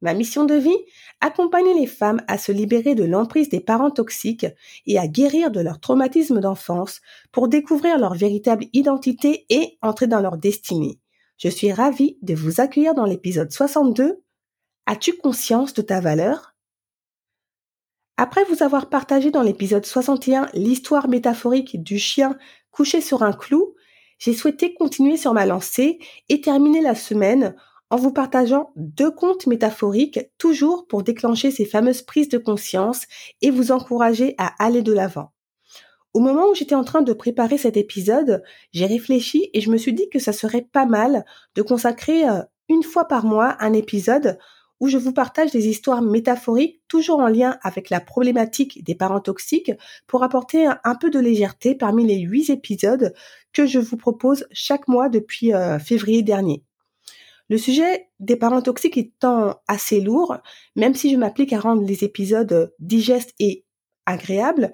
Ma mission de vie Accompagner les femmes à se libérer de l'emprise des parents toxiques et à guérir de leur traumatisme d'enfance pour découvrir leur véritable identité et entrer dans leur destinée. Je suis ravie de vous accueillir dans l'épisode 62. As-tu conscience de ta valeur? Après vous avoir partagé dans l'épisode 61 l'histoire métaphorique du chien couché sur un clou, j'ai souhaité continuer sur ma lancée et terminer la semaine en vous partageant deux contes métaphoriques, toujours pour déclencher ces fameuses prises de conscience et vous encourager à aller de l'avant. Au moment où j'étais en train de préparer cet épisode, j'ai réfléchi et je me suis dit que ça serait pas mal de consacrer euh, une fois par mois un épisode où je vous partage des histoires métaphoriques toujours en lien avec la problématique des parents toxiques pour apporter un peu de légèreté parmi les huit épisodes que je vous propose chaque mois depuis euh, février dernier. Le sujet des parents toxiques étant assez lourd, même si je m'applique à rendre les épisodes digestes et agréables,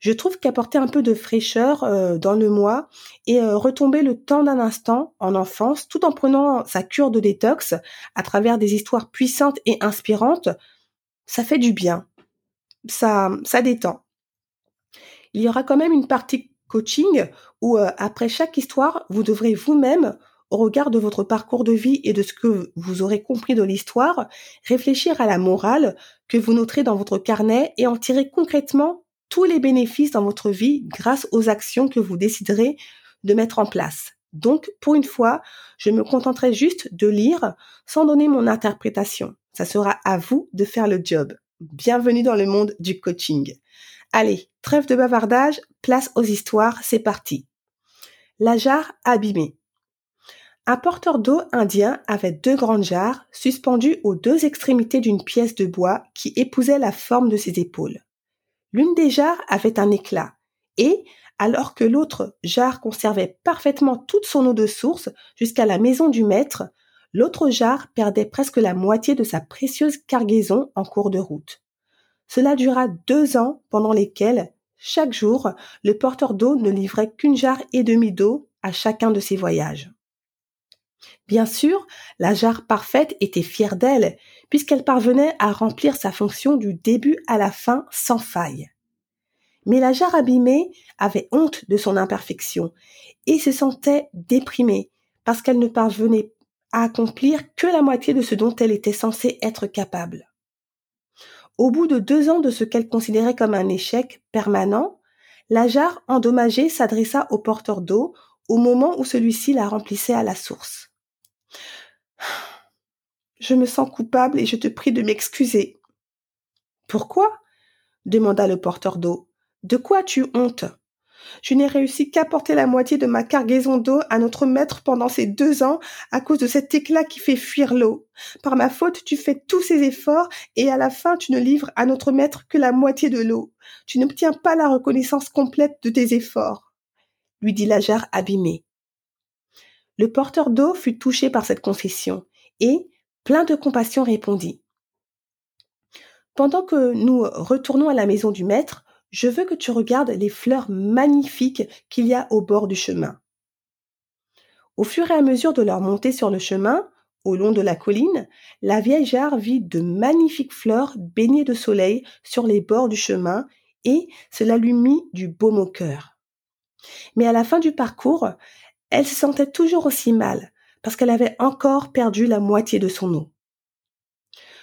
je trouve qu'apporter un peu de fraîcheur euh, dans le mois et euh, retomber le temps d'un instant en enfance tout en prenant sa cure de détox à travers des histoires puissantes et inspirantes, ça fait du bien. Ça, ça détend. Il y aura quand même une partie coaching où euh, après chaque histoire, vous devrez vous-même au regard de votre parcours de vie et de ce que vous aurez compris de l'histoire, réfléchir à la morale que vous noterez dans votre carnet et en tirer concrètement tous les bénéfices dans votre vie grâce aux actions que vous déciderez de mettre en place. Donc, pour une fois, je me contenterai juste de lire sans donner mon interprétation. Ça sera à vous de faire le job. Bienvenue dans le monde du coaching. Allez, trêve de bavardage, place aux histoires, c'est parti. La jarre abîmée. Un porteur d'eau indien avait deux grandes jarres suspendues aux deux extrémités d'une pièce de bois qui épousait la forme de ses épaules. L'une des jarres avait un éclat, et, alors que l'autre jarre conservait parfaitement toute son eau de source jusqu'à la maison du maître, l'autre jarre perdait presque la moitié de sa précieuse cargaison en cours de route. Cela dura deux ans pendant lesquels, chaque jour, le porteur d'eau ne livrait qu'une jarre et demie d'eau à chacun de ses voyages. Bien sûr, la jarre parfaite était fière d'elle, puisqu'elle parvenait à remplir sa fonction du début à la fin sans faille. Mais la jarre abîmée avait honte de son imperfection et se sentait déprimée parce qu'elle ne parvenait à accomplir que la moitié de ce dont elle était censée être capable. Au bout de deux ans de ce qu'elle considérait comme un échec permanent, la jarre endommagée s'adressa au porteur d'eau au moment où celui-ci la remplissait à la source. Je me sens coupable et je te prie de m'excuser. Pourquoi? demanda le porteur d'eau. De quoi as-tu honte? Je n'ai réussi qu'à porter la moitié de ma cargaison d'eau à notre maître pendant ces deux ans à cause de cet éclat qui fait fuir l'eau. Par ma faute, tu fais tous ces efforts et à la fin, tu ne livres à notre maître que la moitié de l'eau. Tu n'obtiens pas la reconnaissance complète de tes efforts, lui dit la jarre abîmée. Le porteur d'eau fut touché par cette confession et, plein de compassion, répondit Pendant que nous retournons à la maison du maître, je veux que tu regardes les fleurs magnifiques qu'il y a au bord du chemin. Au fur et à mesure de leur montée sur le chemin, au long de la colline, la vieille jarre vit de magnifiques fleurs baignées de soleil sur les bords du chemin et cela lui mit du baume au cœur. Mais à la fin du parcours, elle se sentait toujours aussi mal, parce qu'elle avait encore perdu la moitié de son eau.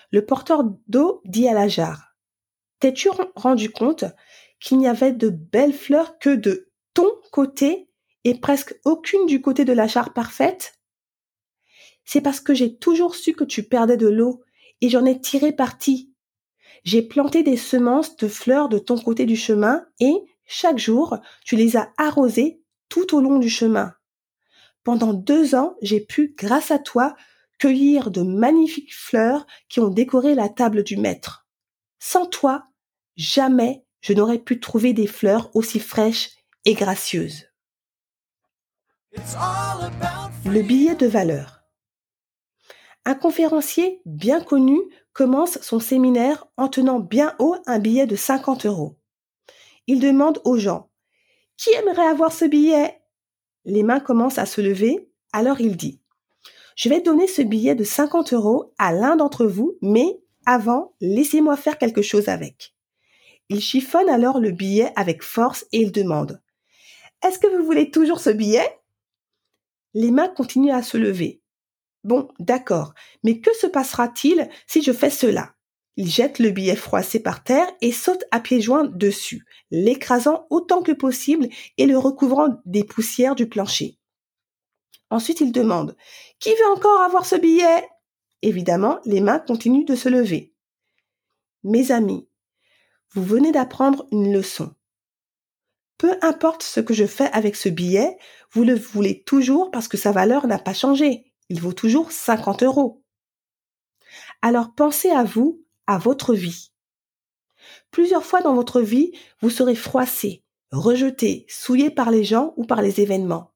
Le porteur d'eau dit à la jarre, T'es-tu rendu compte qu'il n'y avait de belles fleurs que de ton côté et presque aucune du côté de la jarre parfaite? C'est parce que j'ai toujours su que tu perdais de l'eau et j'en ai tiré parti. J'ai planté des semences de fleurs de ton côté du chemin et, chaque jour, tu les as arrosées tout au long du chemin. Pendant deux ans, j'ai pu, grâce à toi, cueillir de magnifiques fleurs qui ont décoré la table du maître. Sans toi, jamais je n'aurais pu trouver des fleurs aussi fraîches et gracieuses. Le billet de valeur. Un conférencier bien connu commence son séminaire en tenant bien haut un billet de 50 euros. Il demande aux gens Qui aimerait avoir ce billet? Les mains commencent à se lever, alors il dit Je vais donner ce billet de 50 euros à l'un d'entre vous, mais avant, laissez-moi faire quelque chose avec. Il chiffonne alors le billet avec force et il demande Est-ce que vous voulez toujours ce billet? Les mains continuent à se lever. Bon, d'accord, mais que se passera-t-il si je fais cela? Il jette le billet froissé par terre et saute à pieds joints dessus, l'écrasant autant que possible et le recouvrant des poussières du plancher. Ensuite, il demande Qui veut encore avoir ce billet? Évidemment, les mains continuent de se lever. Mes amis, vous venez d'apprendre une leçon. Peu importe ce que je fais avec ce billet, vous le voulez toujours parce que sa valeur n'a pas changé il vaut toujours 50 euros. Alors pensez à vous, à votre vie. Plusieurs fois dans votre vie, vous serez froissé, rejeté, souillé par les gens ou par les événements.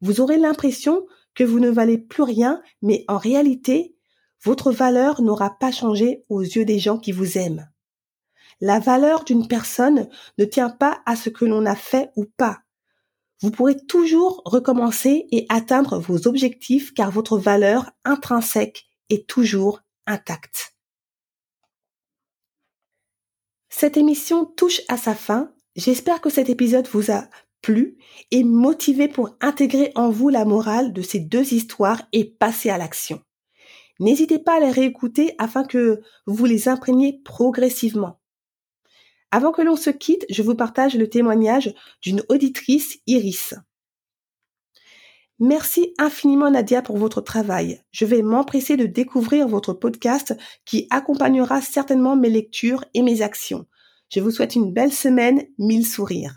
Vous aurez l'impression que vous ne valez plus rien, mais en réalité, votre valeur n'aura pas changé aux yeux des gens qui vous aiment. La valeur d'une personne ne tient pas à ce que l'on a fait ou pas, vous pourrez toujours recommencer et atteindre vos objectifs car votre valeur intrinsèque est toujours intacte. Cette émission touche à sa fin. J'espère que cet épisode vous a plu et motivé pour intégrer en vous la morale de ces deux histoires et passer à l'action. N'hésitez pas à les réécouter afin que vous les imprégniez progressivement. Avant que l'on se quitte, je vous partage le témoignage d'une auditrice, Iris. Merci infiniment Nadia pour votre travail. Je vais m'empresser de découvrir votre podcast qui accompagnera certainement mes lectures et mes actions. Je vous souhaite une belle semaine, mille sourires.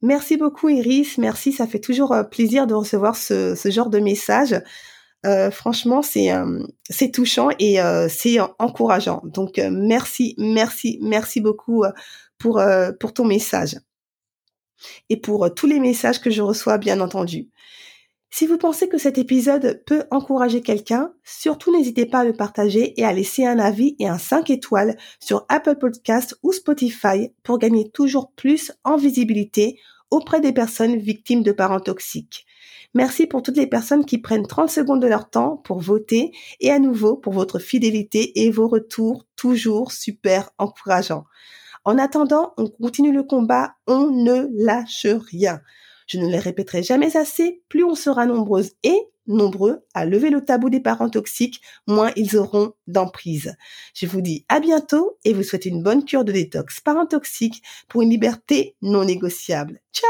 Merci beaucoup Iris, merci, ça fait toujours euh, plaisir de recevoir ce, genre de message. Euh, franchement, c'est euh, c'est touchant et c'est encourageant. Donc merci, merci, merci beaucoup pour ton message et pour tous les messages que je reçois, bien entendu. Si vous pensez que cet épisode peut encourager quelqu'un, surtout n'hésitez pas à le partager et à laisser un avis et un 5 étoiles sur Apple Podcast ou Spotify pour gagner toujours plus en visibilité auprès des personnes victimes de parents toxiques. Merci pour toutes les personnes qui prennent 30 secondes de leur temps pour voter et à nouveau pour votre fidélité et vos retours toujours super encourageants. En attendant, on continue le combat, on ne lâche rien. Je ne les répéterai jamais assez, plus on sera nombreuses et nombreux à lever le tabou des parents toxiques, moins ils auront d'emprise. Je vous dis à bientôt et vous souhaite une bonne cure de détox parent toxique pour une liberté non négociable. Ciao!